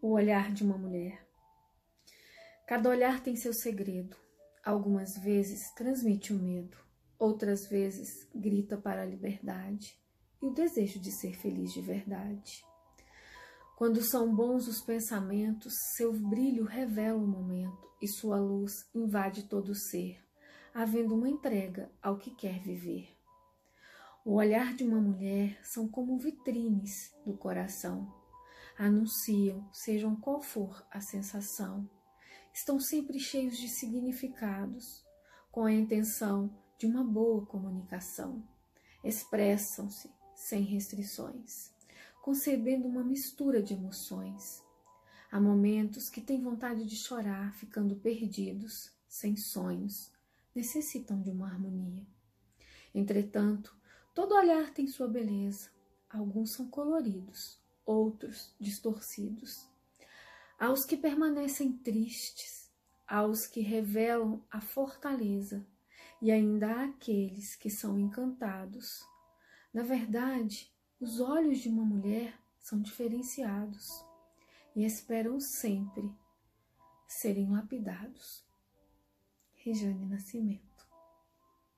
O olhar de uma mulher. Cada olhar tem seu segredo. Algumas vezes transmite o medo, outras vezes grita para a liberdade e o desejo de ser feliz de verdade. Quando são bons os pensamentos, seu brilho revela o momento e sua luz invade todo o ser, havendo uma entrega ao que quer viver. O olhar de uma mulher são como vitrines do coração anunciam, sejam qual for a sensação. Estão sempre cheios de significados, com a intenção de uma boa comunicação. Expressam-se sem restrições, concebendo uma mistura de emoções. Há momentos que têm vontade de chorar, ficando perdidos, sem sonhos, necessitam de uma harmonia. Entretanto, todo olhar tem sua beleza, alguns são coloridos, outros distorcidos. Aos que permanecem tristes, aos que revelam a fortaleza, e ainda aqueles que são encantados. Na verdade, os olhos de uma mulher são diferenciados e esperam sempre serem lapidados. Rejane Nascimento